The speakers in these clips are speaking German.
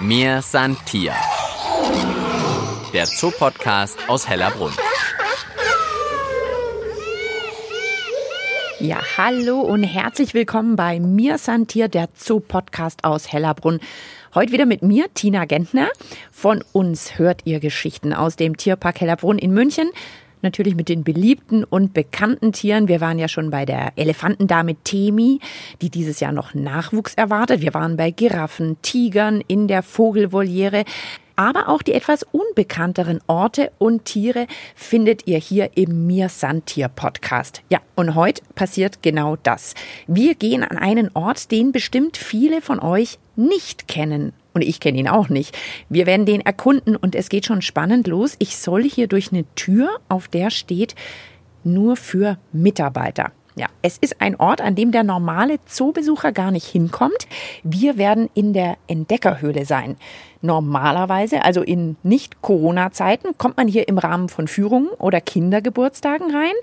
Mir san Tier. Der Zoopodcast aus Hellerbrunn. Ja, hallo und herzlich willkommen bei Mir Santier, der Zoo-Podcast aus Hellerbrunn. Heute wieder mit mir, Tina Gentner. Von uns hört ihr Geschichten aus dem Tierpark Hellerbrunn in München. Natürlich mit den beliebten und bekannten Tieren. Wir waren ja schon bei der Elefantendame Temi, die dieses Jahr noch Nachwuchs erwartet. Wir waren bei Giraffen, Tigern in der Vogelvoliere. Aber auch die etwas unbekannteren Orte und Tiere findet ihr hier im Mir Santier Podcast. Ja, und heute passiert genau das. Wir gehen an einen Ort, den bestimmt viele von euch nicht kennen. Und ich kenne ihn auch nicht. Wir werden den erkunden und es geht schon spannend los. Ich soll hier durch eine Tür, auf der steht nur für Mitarbeiter. Ja, es ist ein Ort, an dem der normale Zoobesucher gar nicht hinkommt. Wir werden in der Entdeckerhöhle sein. Normalerweise, also in Nicht-Corona-Zeiten, kommt man hier im Rahmen von Führungen oder Kindergeburtstagen rein.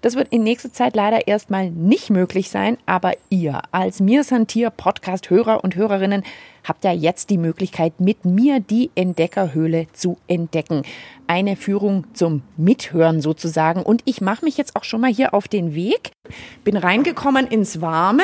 Das wird in nächster Zeit leider erstmal nicht möglich sein, aber ihr als Mir Santier Podcast Hörer und Hörerinnen habt ja jetzt die Möglichkeit, mit mir die Entdeckerhöhle zu entdecken. Eine Führung zum Mithören sozusagen. Und ich mache mich jetzt auch schon mal hier auf den Weg. Bin reingekommen ins Warme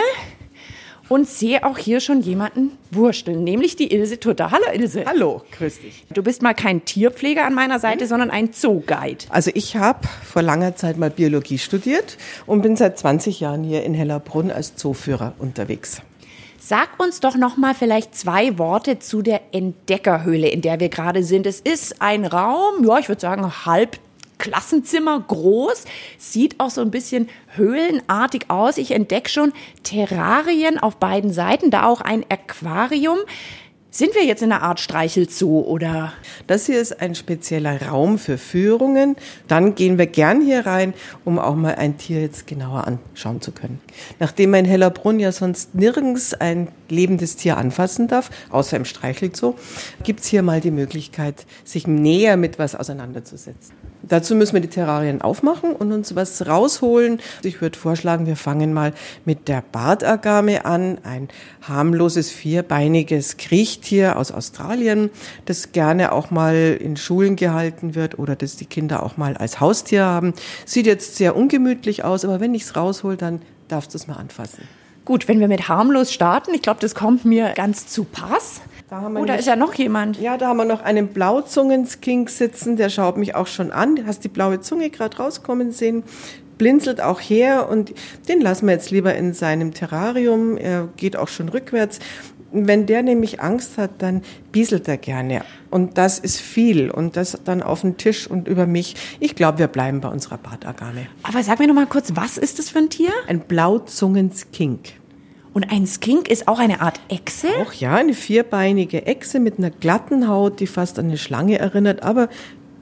und sehe auch hier schon jemanden wursteln, nämlich die Ilse Tutter. Hallo Ilse. Hallo, grüß dich. Du bist mal kein Tierpfleger an meiner Seite, sondern ein Zooguide. Also ich habe vor langer Zeit mal Biologie studiert und bin seit 20 Jahren hier in Hellerbrunn als Zooführer unterwegs. Sag uns doch noch mal vielleicht zwei Worte zu der Entdeckerhöhle, in der wir gerade sind. Es ist ein Raum, ja, ich würde sagen halb Klassenzimmer groß, sieht auch so ein bisschen höhlenartig aus. Ich entdecke schon Terrarien auf beiden Seiten, da auch ein Aquarium. Sind wir jetzt in einer Art Streichelzoo oder? Das hier ist ein spezieller Raum für Führungen. Dann gehen wir gern hier rein, um auch mal ein Tier jetzt genauer anschauen zu können. Nachdem man in Hellerbrunn ja sonst nirgends ein lebendes Tier anfassen darf, außer im Streichelzoo, gibt's hier mal die Möglichkeit, sich näher mit was auseinanderzusetzen. Dazu müssen wir die Terrarien aufmachen und uns was rausholen. Ich würde vorschlagen, wir fangen mal mit der Bartagame an, ein harmloses vierbeiniges Kriechtier aus Australien, das gerne auch mal in Schulen gehalten wird oder das die Kinder auch mal als Haustier haben. Sieht jetzt sehr ungemütlich aus, aber wenn ich es raushol, dann darfst du es mal anfassen. Gut, wenn wir mit harmlos starten, ich glaube, das kommt mir ganz zu Pass. Da haben wir Oder ist ja noch jemand? Ja, da haben wir noch einen Blauzungenskink sitzen, der schaut mich auch schon an. Du hast die blaue Zunge gerade rauskommen sehen, blinzelt auch her und den lassen wir jetzt lieber in seinem Terrarium. Er geht auch schon rückwärts. Wenn der nämlich Angst hat, dann bieselt er gerne. Und das ist viel. Und das dann auf den Tisch und über mich. Ich glaube, wir bleiben bei unserer Bartagame. Aber sag mir noch mal kurz, was ist das für ein Tier? Ein Blauzungenskink. Und ein Skink ist auch eine Art Echse? Auch ja, eine vierbeinige Echse mit einer glatten Haut, die fast an eine Schlange erinnert. Aber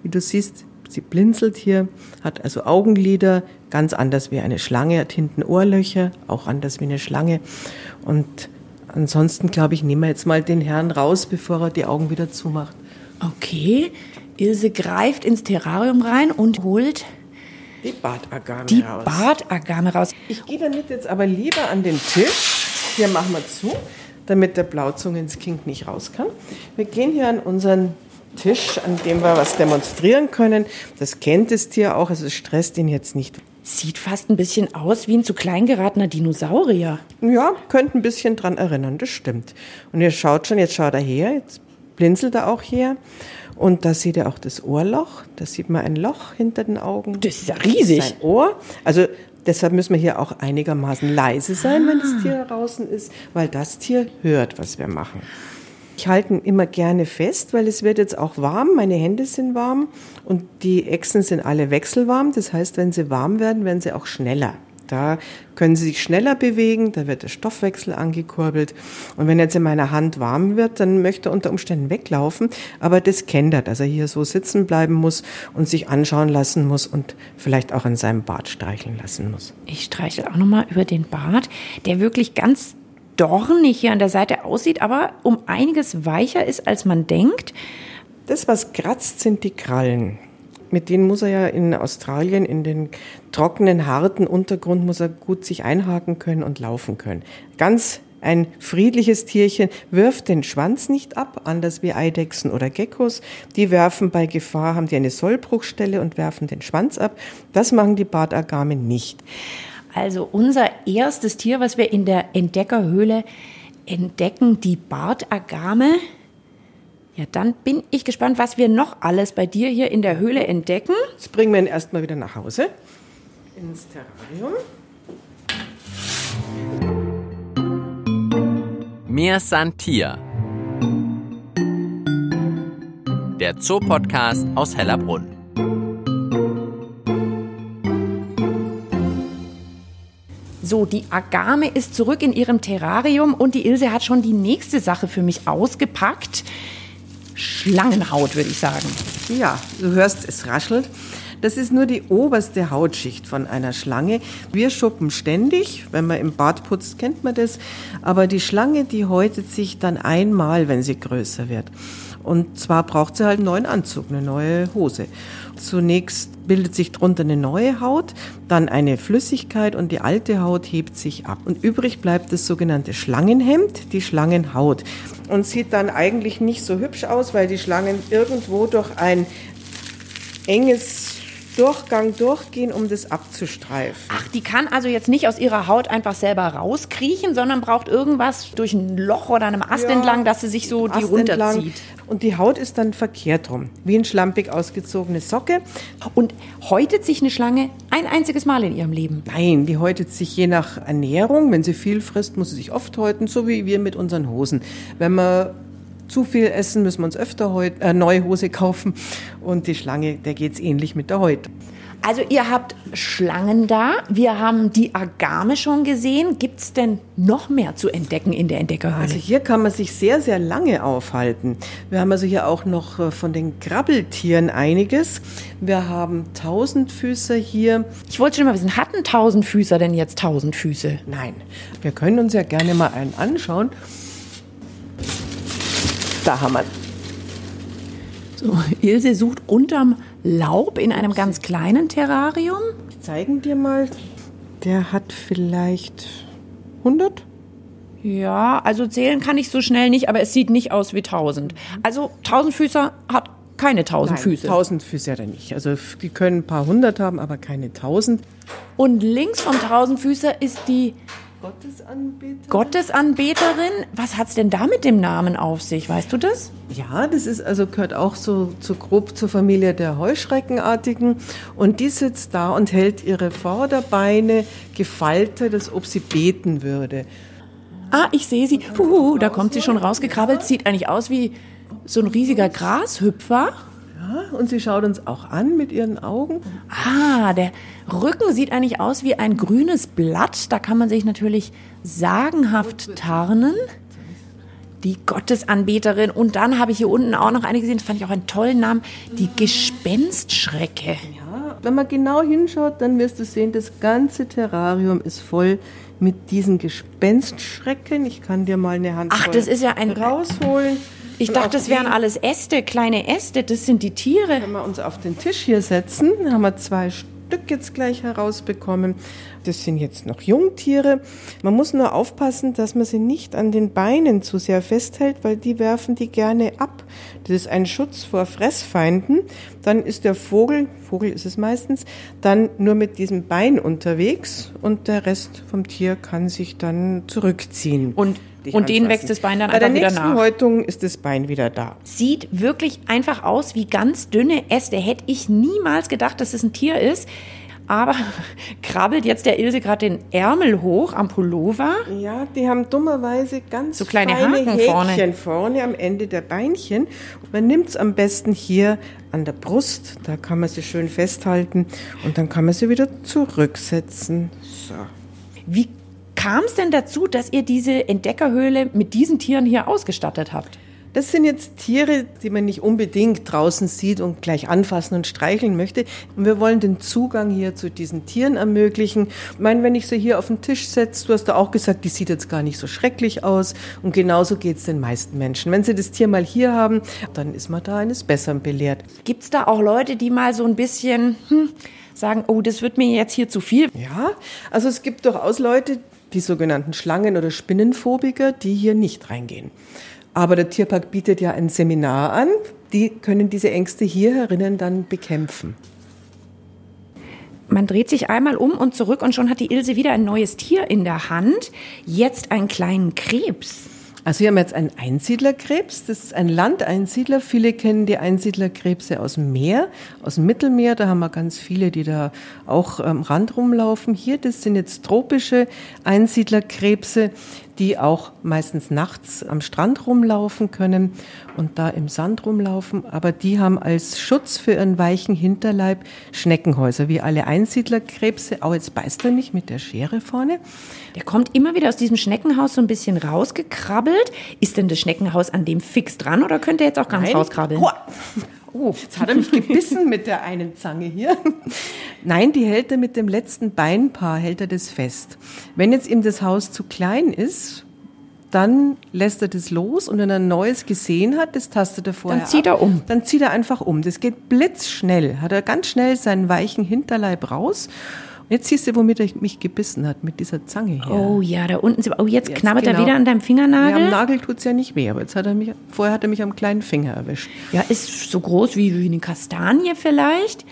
wie du siehst, sie blinzelt hier, hat also Augenlider, ganz anders wie eine Schlange, hat hinten Ohrlöcher, auch anders wie eine Schlange. Und ansonsten, glaube ich, nehmen wir jetzt mal den Herrn raus, bevor er die Augen wieder zumacht. Okay. Ilse greift ins Terrarium rein und holt die Bartagame raus. Die Bartagame raus. Ich gehe damit jetzt aber lieber an den Tisch. Hier machen wir zu, damit der Blauzungenskink nicht raus kann. Wir gehen hier an unseren Tisch, an dem wir was demonstrieren können. Das kennt das Tier auch, also es stresst ihn jetzt nicht. Sieht fast ein bisschen aus wie ein zu klein geratener Dinosaurier. Ja, könnte ein bisschen dran erinnern, das stimmt. Und ihr schaut schon, jetzt schaut er her, jetzt blinzelt er auch her. Und da seht ihr auch das Ohrloch. Da sieht man ein Loch hinter den Augen. Das ist ja riesig. Das ist sein Ohr. Also Deshalb müssen wir hier auch einigermaßen leise sein, wenn das Tier draußen ist, weil das Tier hört, was wir machen. Ich halte ihn immer gerne fest, weil es wird jetzt auch warm. Meine Hände sind warm und die Echsen sind alle wechselwarm. Das heißt, wenn sie warm werden, werden sie auch schneller. Da können sie sich schneller bewegen, da wird der Stoffwechsel angekurbelt. Und wenn jetzt in meiner Hand warm wird, dann möchte er unter Umständen weglaufen. Aber das kennt er, dass er hier so sitzen bleiben muss und sich anschauen lassen muss und vielleicht auch an seinem Bart streicheln lassen muss. Ich streichel auch nochmal über den Bart, der wirklich ganz dornig hier an der Seite aussieht, aber um einiges weicher ist, als man denkt. Das, was kratzt, sind die Krallen mit denen muss er ja in Australien in den trockenen, harten Untergrund muss er gut sich einhaken können und laufen können. Ganz Ein friedliches Tierchen wirft den Schwanz nicht ab, anders wie Eidechsen oder Geckos. Die werfen bei Gefahr, haben die eine Sollbruchstelle und werfen den Schwanz ab. Das machen die Bartagame nicht. Also unser erstes Tier, was wir in der Entdeckerhöhle entdecken, die Bartagame. Ja, dann bin ich gespannt, was wir noch alles bei dir hier in der Höhle entdecken. Jetzt bringen wir ihn erstmal wieder nach Hause ins Terrarium. Mir san Tier. Der Zoopodcast aus Hellerbrunn. So, die Agame ist zurück in ihrem Terrarium und die Ilse hat schon die nächste Sache für mich ausgepackt. Schlangenhaut, würde ich sagen. Ja, du hörst, es raschelt. Das ist nur die oberste Hautschicht von einer Schlange. Wir schuppen ständig, wenn man im Bad putzt, kennt man das. Aber die Schlange, die häutet sich dann einmal, wenn sie größer wird. Und zwar braucht sie halt einen neuen Anzug, eine neue Hose. Zunächst bildet sich drunter eine neue Haut, dann eine Flüssigkeit und die alte Haut hebt sich ab. Und übrig bleibt das sogenannte Schlangenhemd, die Schlangenhaut. Und sieht dann eigentlich nicht so hübsch aus, weil die Schlangen irgendwo durch ein enges Durchgang durchgehen, um das abzustreifen. Ach, die kann also jetzt nicht aus ihrer Haut einfach selber rauskriechen, sondern braucht irgendwas durch ein Loch oder einem Ast ja, entlang, dass sie sich so die runterzieht. Und die Haut ist dann verkehrt rum, wie ein schlampig ausgezogene Socke. Und häutet sich eine Schlange ein einziges Mal in ihrem Leben? Nein, die häutet sich je nach Ernährung. Wenn sie viel frisst, muss sie sich oft häuten, so wie wir mit unseren Hosen. Wenn man zu viel essen, müssen wir uns öfter heut, äh, neue Hose kaufen. Und die Schlange, der geht es ähnlich mit der Haut. Also ihr habt Schlangen da, wir haben die Agame schon gesehen. Gibt es denn noch mehr zu entdecken in der Entdeckerhöhle? Also hier kann man sich sehr, sehr lange aufhalten. Wir haben also hier auch noch äh, von den Krabbeltieren einiges. Wir haben Tausendfüßer hier. Ich wollte schon mal wissen, hatten Tausendfüßer denn jetzt Tausendfüße? Nein, wir können uns ja gerne mal einen anschauen. Da haben wir. So, Ilse sucht unterm Laub in einem ganz kleinen Terrarium. Ich zeigen dir mal. Der hat vielleicht 100? Ja, also zählen kann ich so schnell nicht, aber es sieht nicht aus wie 1000. Also 1000 Füßer hat keine 1000 Nein, Füße. 1000 Füße hat er nicht. Also die können ein paar hundert haben, aber keine 1000. Und links vom 1000 Füßer ist die Gottesanbeterin. Gottesanbeterin? Was hat es denn da mit dem Namen auf sich? Weißt du das? Ja, das ist also gehört auch so, so grob zur Familie der Heuschreckenartigen. Und die sitzt da und hält ihre Vorderbeine gefaltet, als ob sie beten würde. Ah, ich sehe sie. Puh, da kommt sie schon rausgekrabbelt. Sieht eigentlich aus wie so ein riesiger Grashüpfer. Ja, und sie schaut uns auch an mit ihren Augen. Ah, der Rücken sieht eigentlich aus wie ein grünes Blatt. Da kann man sich natürlich sagenhaft tarnen. Die Gottesanbeterin. Und dann habe ich hier unten auch noch eine gesehen, das fand ich auch einen tollen Namen, die Gespenstschrecke. Ja, wenn man genau hinschaut, dann wirst du sehen, das ganze Terrarium ist voll mit diesen Gespenstschrecken. Ich kann dir mal eine Hand Ach, das ist ja ein rausholen. Ich dachte, das wären alles Äste, kleine Äste, das sind die Tiere. Wenn wir uns auf den Tisch hier setzen, haben wir zwei Stück jetzt gleich herausbekommen. Das sind jetzt noch Jungtiere. Man muss nur aufpassen, dass man sie nicht an den Beinen zu sehr festhält, weil die werfen die gerne ab. Das ist ein Schutz vor Fressfeinden. Dann ist der Vogel, Vogel ist es meistens, dann nur mit diesem Bein unterwegs und der Rest vom Tier kann sich dann zurückziehen. Und und denen wächst das Bein dann Bei einfach der wieder nächsten nach. Häutung ist das Bein wieder da. Sieht wirklich einfach aus wie ganz dünne Äste. Hätte ich niemals gedacht, dass es ein Tier ist. Aber krabbelt jetzt der Ilse gerade den Ärmel hoch am Pullover. Ja, die haben dummerweise ganz So kleine feine Haken Häkchen vorne. vorne. am Ende der Beinchen. Man nimmt es am besten hier an der Brust, da kann man sie schön festhalten und dann kann man sie wieder zurücksetzen. So. Wie kam es denn dazu, dass ihr diese Entdeckerhöhle mit diesen Tieren hier ausgestattet habt? Das sind jetzt Tiere, die man nicht unbedingt draußen sieht und gleich anfassen und streicheln möchte. Und wir wollen den Zugang hier zu diesen Tieren ermöglichen. Ich meine, wenn ich sie hier auf den Tisch setze, du hast da auch gesagt, die sieht jetzt gar nicht so schrecklich aus. Und genauso geht es den meisten Menschen. Wenn sie das Tier mal hier haben, dann ist man da eines Besseren belehrt. Gibt es da auch Leute, die mal so ein bisschen hm, sagen, oh, das wird mir jetzt hier zu viel? Ja, also es gibt durchaus Leute, die sogenannten Schlangen- oder Spinnenphobiker, die hier nicht reingehen. Aber der Tierpark bietet ja ein Seminar an, die können diese Ängste hier herinnen dann bekämpfen. Man dreht sich einmal um und zurück und schon hat die Ilse wieder ein neues Tier in der Hand. Jetzt einen kleinen Krebs. Also wir haben jetzt einen Einsiedlerkrebs. Das ist ein Landeinsiedler. Viele kennen die Einsiedlerkrebse aus dem Meer, aus dem Mittelmeer. Da haben wir ganz viele, die da auch am Rand rumlaufen. Hier, das sind jetzt tropische Einsiedlerkrebse die auch meistens nachts am Strand rumlaufen können und da im Sand rumlaufen. Aber die haben als Schutz für ihren weichen Hinterleib Schneckenhäuser, wie alle Einsiedlerkrebse. Auch jetzt beißt er nicht mit der Schere vorne. Der kommt immer wieder aus diesem Schneckenhaus so ein bisschen rausgekrabbelt. Ist denn das Schneckenhaus an dem fix dran oder könnte er jetzt auch ganz Nein. rauskrabbeln? Oh, jetzt hat er mich gebissen mit der einen Zange hier. Nein, die hält er mit dem letzten Beinpaar, hält er das fest. Wenn jetzt ihm das Haus zu klein ist, dann lässt er das los und wenn er ein neues gesehen hat, das tastet er vorher Dann zieht er um. Dann zieht er einfach um. Das geht blitzschnell. Hat er ganz schnell seinen weichen Hinterleib raus Jetzt siehst du, womit er mich gebissen hat, mit dieser Zange hier. Oh ja, da unten. Oh, jetzt, jetzt knabbert genau. er wieder an deinem Fingernagel. Ja, am Nagel tut es ja nicht weh, aber jetzt hat er mich, vorher hat er mich am kleinen Finger erwischt. Ja, ist so groß wie, wie eine Kastanie vielleicht.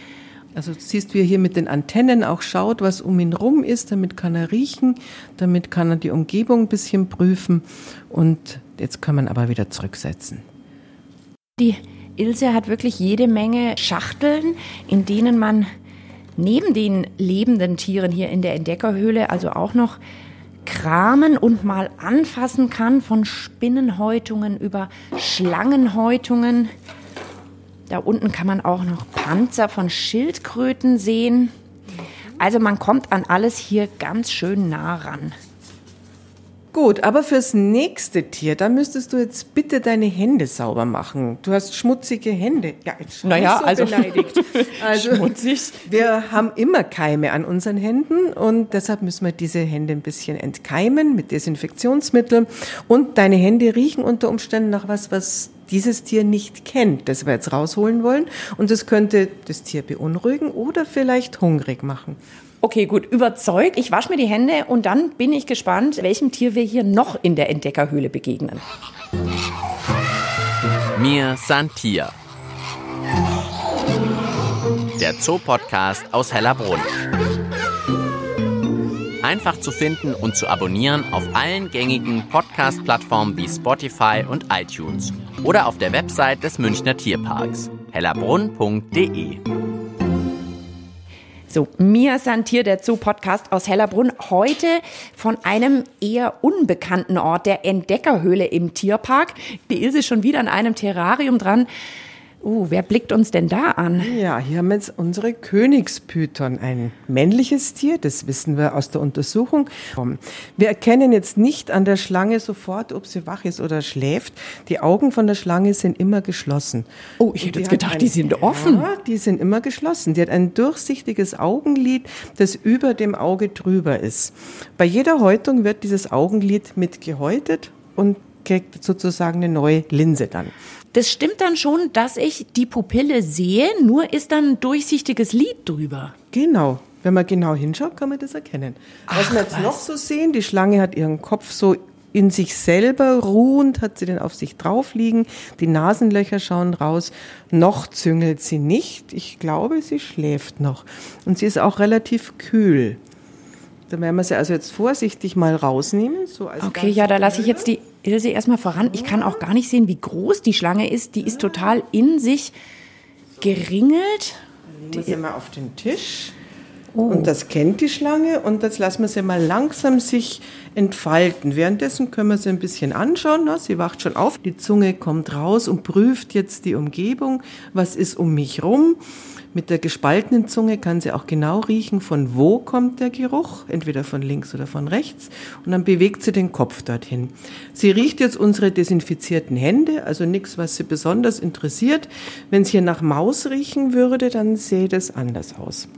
Also siehst, wie er hier mit den Antennen auch schaut, was um ihn rum ist. Damit kann er riechen, damit kann er die Umgebung ein bisschen prüfen. Und jetzt kann man aber wieder zurücksetzen. Die Ilse hat wirklich jede Menge Schachteln, in denen man neben den lebenden Tieren hier in der Entdeckerhöhle also auch noch kramen und mal anfassen kann, von Spinnenhäutungen über Schlangenhäutungen. Da unten kann man auch noch Panzer von Schildkröten sehen. Also man kommt an alles hier ganz schön nah ran. Gut, aber fürs nächste Tier, da müsstest du jetzt bitte deine Hände sauber machen. Du hast schmutzige Hände. Ja, jetzt naja, so also beleidigt. Also schmutzig. Wir haben immer Keime an unseren Händen und deshalb müssen wir diese Hände ein bisschen entkeimen mit Desinfektionsmittel. Und deine Hände riechen unter Umständen nach was, was dieses Tier nicht kennt, das wir jetzt rausholen wollen. Und das könnte das Tier beunruhigen oder vielleicht hungrig machen. Okay, gut, überzeugt. Ich wasche mir die Hände und dann bin ich gespannt, welchem Tier wir hier noch in der Entdeckerhöhle begegnen. Mir Santier. Der Zoopodcast aus Hellerbrunn. Einfach zu finden und zu abonnieren auf allen gängigen Podcast-Plattformen wie Spotify und iTunes oder auf der Website des Münchner Tierparks hellerbrunn.de. So, Mia Santier, der Zoo-Podcast aus Hellerbrunn, heute von einem eher unbekannten Ort, der Entdeckerhöhle im Tierpark. Die Ilse ist schon wieder an einem Terrarium dran. Uh, wer blickt uns denn da an? Ja, hier haben wir jetzt unsere Königspython, ein männliches Tier, das wissen wir aus der Untersuchung. Wir erkennen jetzt nicht an der Schlange sofort, ob sie wach ist oder schläft. Die Augen von der Schlange sind immer geschlossen. Oh, ich hätte jetzt gedacht, ein, die sind offen. Ja, die sind immer geschlossen. Die hat ein durchsichtiges Augenlid, das über dem Auge drüber ist. Bei jeder Häutung wird dieses Augenlid mit gehäutet und kriegt sozusagen eine neue Linse dann. Das stimmt dann schon, dass ich die Pupille sehe, nur ist dann ein durchsichtiges Lid drüber. Genau. Wenn man genau hinschaut, kann man das erkennen. Ach, was wir jetzt was? noch so sehen, die Schlange hat ihren Kopf so in sich selber ruhend, hat sie den auf sich drauf liegen. Die Nasenlöcher schauen raus. Noch züngelt sie nicht. Ich glaube, sie schläft noch. Und sie ist auch relativ kühl. Da werden wir sie also jetzt vorsichtig mal rausnehmen. So okay, ja, da lasse ich jetzt die Ilse erstmal voran. Ich kann auch gar nicht sehen, wie groß die Schlange ist. Die ist total in sich geringelt. Legen wir sie mal auf den Tisch. Oh. Und das kennt die Schlange und das lassen wir sie mal langsam sich entfalten. Währenddessen können wir sie ein bisschen anschauen. sie wacht schon auf, die Zunge kommt raus und prüft jetzt die Umgebung. Was ist um mich rum? Mit der gespaltenen Zunge kann sie auch genau riechen, von wo kommt der Geruch, entweder von links oder von rechts. Und dann bewegt sie den Kopf dorthin. Sie riecht jetzt unsere desinfizierten Hände, also nichts, was sie besonders interessiert. Wenn es hier nach Maus riechen würde, dann sähe das anders aus.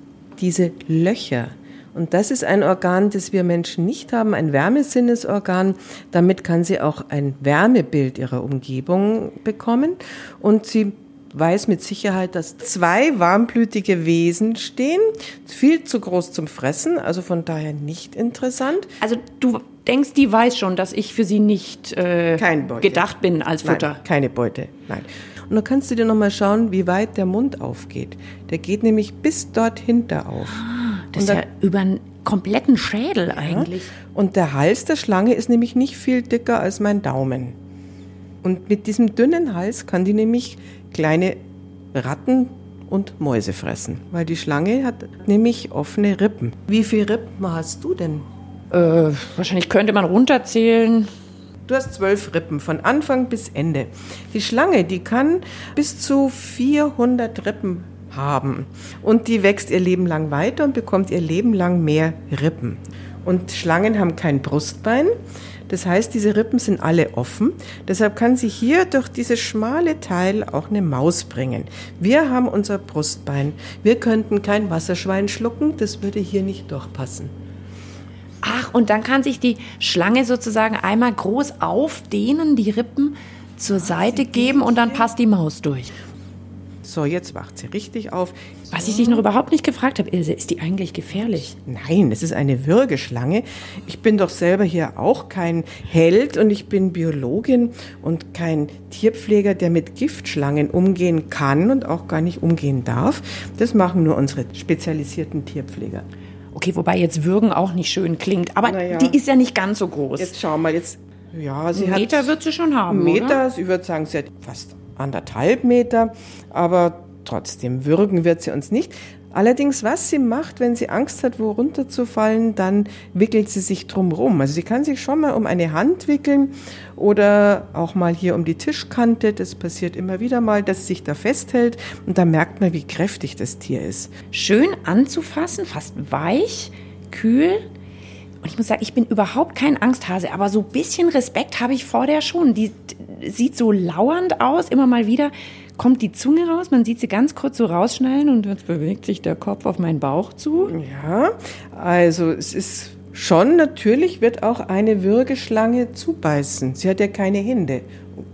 Diese Löcher, und das ist ein Organ, das wir Menschen nicht haben, ein Wärmesinnesorgan. Damit kann sie auch ein Wärmebild ihrer Umgebung bekommen. Und sie weiß mit Sicherheit, dass zwei warmblütige Wesen stehen, viel zu groß zum Fressen, also von daher nicht interessant. Also du denkst, die weiß schon, dass ich für sie nicht äh, gedacht bin als Futter. Nein, keine Beute, nein. Und dann kannst du dir nochmal schauen, wie weit der Mund aufgeht. Der geht nämlich bis dort hinter auf. Ah, das dann, ist ja über einen kompletten Schädel ja. eigentlich. Und der Hals der Schlange ist nämlich nicht viel dicker als mein Daumen. Und mit diesem dünnen Hals kann die nämlich kleine Ratten und Mäuse fressen, weil die Schlange hat nämlich offene Rippen. Wie viele Rippen hast du denn? Äh, wahrscheinlich könnte man runterzählen. Du hast zwölf Rippen von Anfang bis Ende. Die Schlange, die kann bis zu 400 Rippen haben und die wächst ihr Leben lang weiter und bekommt ihr Leben lang mehr Rippen. Und Schlangen haben kein Brustbein, das heißt, diese Rippen sind alle offen. Deshalb kann sie hier durch dieses schmale Teil auch eine Maus bringen. Wir haben unser Brustbein. Wir könnten kein Wasserschwein schlucken, das würde hier nicht durchpassen. Ach, und dann kann sich die Schlange sozusagen einmal groß aufdehnen, die Rippen zur Seite geben und dann passt die Maus durch. So, jetzt wacht sie richtig auf. Was ich dich noch überhaupt nicht gefragt habe, Ilse, ist die eigentlich gefährlich? Nein, es ist eine Würgeschlange. Ich bin doch selber hier auch kein Held und ich bin Biologin und kein Tierpfleger, der mit Giftschlangen umgehen kann und auch gar nicht umgehen darf. Das machen nur unsere spezialisierten Tierpfleger. Okay, wobei jetzt Würgen auch nicht schön klingt, aber naja, die ist ja nicht ganz so groß. Jetzt schau mal, jetzt ja, sie Meter wird sie schon haben. Meter, oder? ich würde sagen, sie hat fast anderthalb Meter, aber trotzdem würgen wird sie uns nicht. Allerdings, was sie macht, wenn sie Angst hat, wo runterzufallen, dann wickelt sie sich drumrum. Also sie kann sich schon mal um eine Hand wickeln oder auch mal hier um die Tischkante. Das passiert immer wieder mal, dass sie sich da festhält und da merkt man, wie kräftig das Tier ist. Schön anzufassen, fast weich, kühl. Und ich muss sagen, ich bin überhaupt kein Angsthase, aber so ein bisschen Respekt habe ich vor der schon. Die sieht so lauernd aus, immer mal wieder kommt die Zunge raus, man sieht sie ganz kurz so rausschnallen und jetzt bewegt sich der Kopf auf meinen Bauch zu. Ja, also es ist schon natürlich wird auch eine Würgeschlange zubeißen. Sie hat ja keine Hände.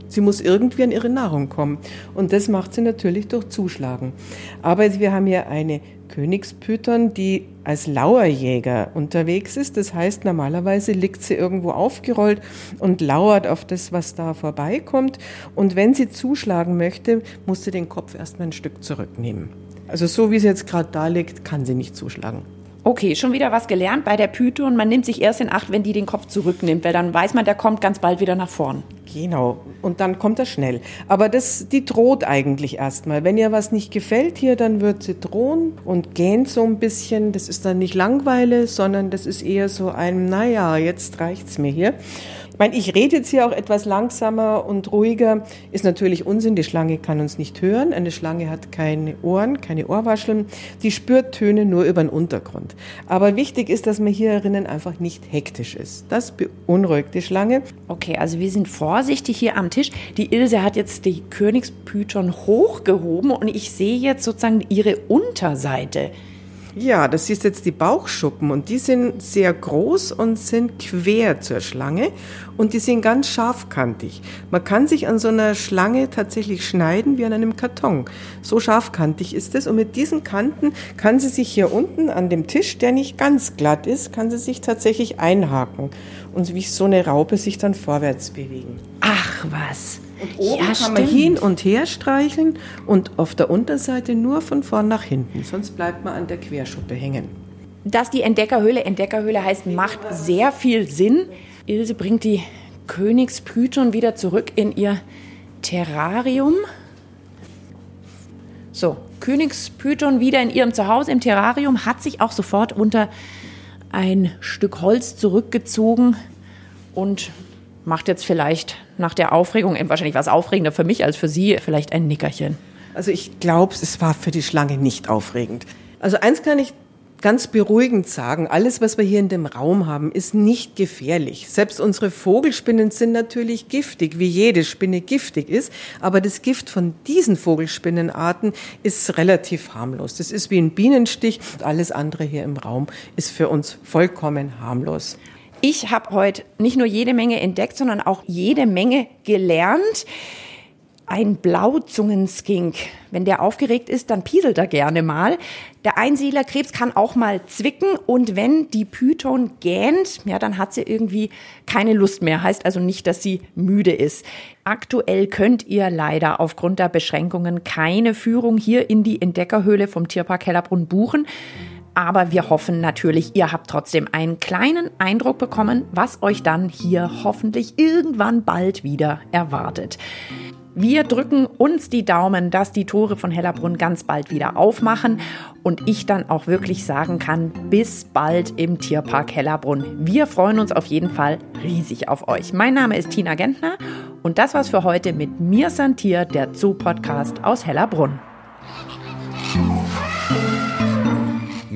Sie muss irgendwie an ihre Nahrung kommen. Und das macht sie natürlich durch Zuschlagen. Aber wir haben hier eine Königspython, die als Lauerjäger unterwegs ist. Das heißt, normalerweise liegt sie irgendwo aufgerollt und lauert auf das, was da vorbeikommt. Und wenn sie zuschlagen möchte, muss sie den Kopf erstmal ein Stück zurücknehmen. Also so wie sie jetzt gerade da liegt, kann sie nicht zuschlagen. Okay, schon wieder was gelernt bei der Python. Man nimmt sich erst in Acht, wenn die den Kopf zurücknimmt, weil dann weiß man, der kommt ganz bald wieder nach vorn. Genau, und dann kommt er schnell. Aber das, die droht eigentlich erstmal. Wenn ihr was nicht gefällt hier, dann wird sie drohen und gähnt so ein bisschen. Das ist dann nicht Langweile, sondern das ist eher so ein, naja, jetzt reicht's mir hier. Ich meine, ich rede jetzt hier auch etwas langsamer und ruhiger. Ist natürlich Unsinn. Die Schlange kann uns nicht hören. Eine Schlange hat keine Ohren, keine Ohrwascheln. Die spürt Töne nur über den Untergrund. Aber wichtig ist, dass man hier herinnen einfach nicht hektisch ist. Das beunruhigt die Schlange. Okay, also wir sind vorsichtig hier am Tisch. Die Ilse hat jetzt die Königspython hochgehoben und ich sehe jetzt sozusagen ihre Unterseite. Ja, das ist jetzt die Bauchschuppen und die sind sehr groß und sind quer zur Schlange und die sind ganz scharfkantig. Man kann sich an so einer Schlange tatsächlich schneiden wie an einem Karton. So scharfkantig ist es und mit diesen Kanten kann sie sich hier unten an dem Tisch, der nicht ganz glatt ist, kann sie sich tatsächlich einhaken und wie so eine Raupe sich dann vorwärts bewegen. Ach was. Und oben ja, kann stimmt. man hin und her streicheln und auf der Unterseite nur von vorn nach hinten, sonst bleibt man an der Querschuppe hängen. Dass die Entdeckerhöhle Entdeckerhöhle heißt, macht sehr viel Sinn. Ilse bringt die Königspython wieder zurück in ihr Terrarium. So, Königspython wieder in ihrem Zuhause im Terrarium, hat sich auch sofort unter ein Stück Holz zurückgezogen und macht jetzt vielleicht nach der Aufregung, wahrscheinlich was aufregender für mich als für Sie, vielleicht ein Nickerchen. Also ich glaube, es war für die Schlange nicht aufregend. Also eins kann ich ganz beruhigend sagen, alles, was wir hier in dem Raum haben, ist nicht gefährlich. Selbst unsere Vogelspinnen sind natürlich giftig, wie jede Spinne giftig ist. Aber das Gift von diesen Vogelspinnenarten ist relativ harmlos. Das ist wie ein Bienenstich. Alles andere hier im Raum ist für uns vollkommen harmlos. Ich habe heute nicht nur jede Menge entdeckt, sondern auch jede Menge gelernt. ein Blauzungenskink. Wenn der aufgeregt ist, dann pieselt er gerne mal. Der Einsiedlerkrebs kann auch mal zwicken und wenn die Python gähnt, ja, dann hat sie irgendwie keine Lust mehr. Heißt also nicht, dass sie müde ist. Aktuell könnt ihr leider aufgrund der Beschränkungen keine Führung hier in die Entdeckerhöhle vom Tierpark Hellerbrunn buchen. Aber wir hoffen natürlich, ihr habt trotzdem einen kleinen Eindruck bekommen, was euch dann hier hoffentlich irgendwann bald wieder erwartet. Wir drücken uns die Daumen, dass die Tore von Hellerbrunn ganz bald wieder aufmachen und ich dann auch wirklich sagen kann, bis bald im Tierpark Hellerbrunn. Wir freuen uns auf jeden Fall riesig auf euch. Mein Name ist Tina Gentner und das war's für heute mit mir Santier, der Zoo-Podcast aus Hellerbrunn.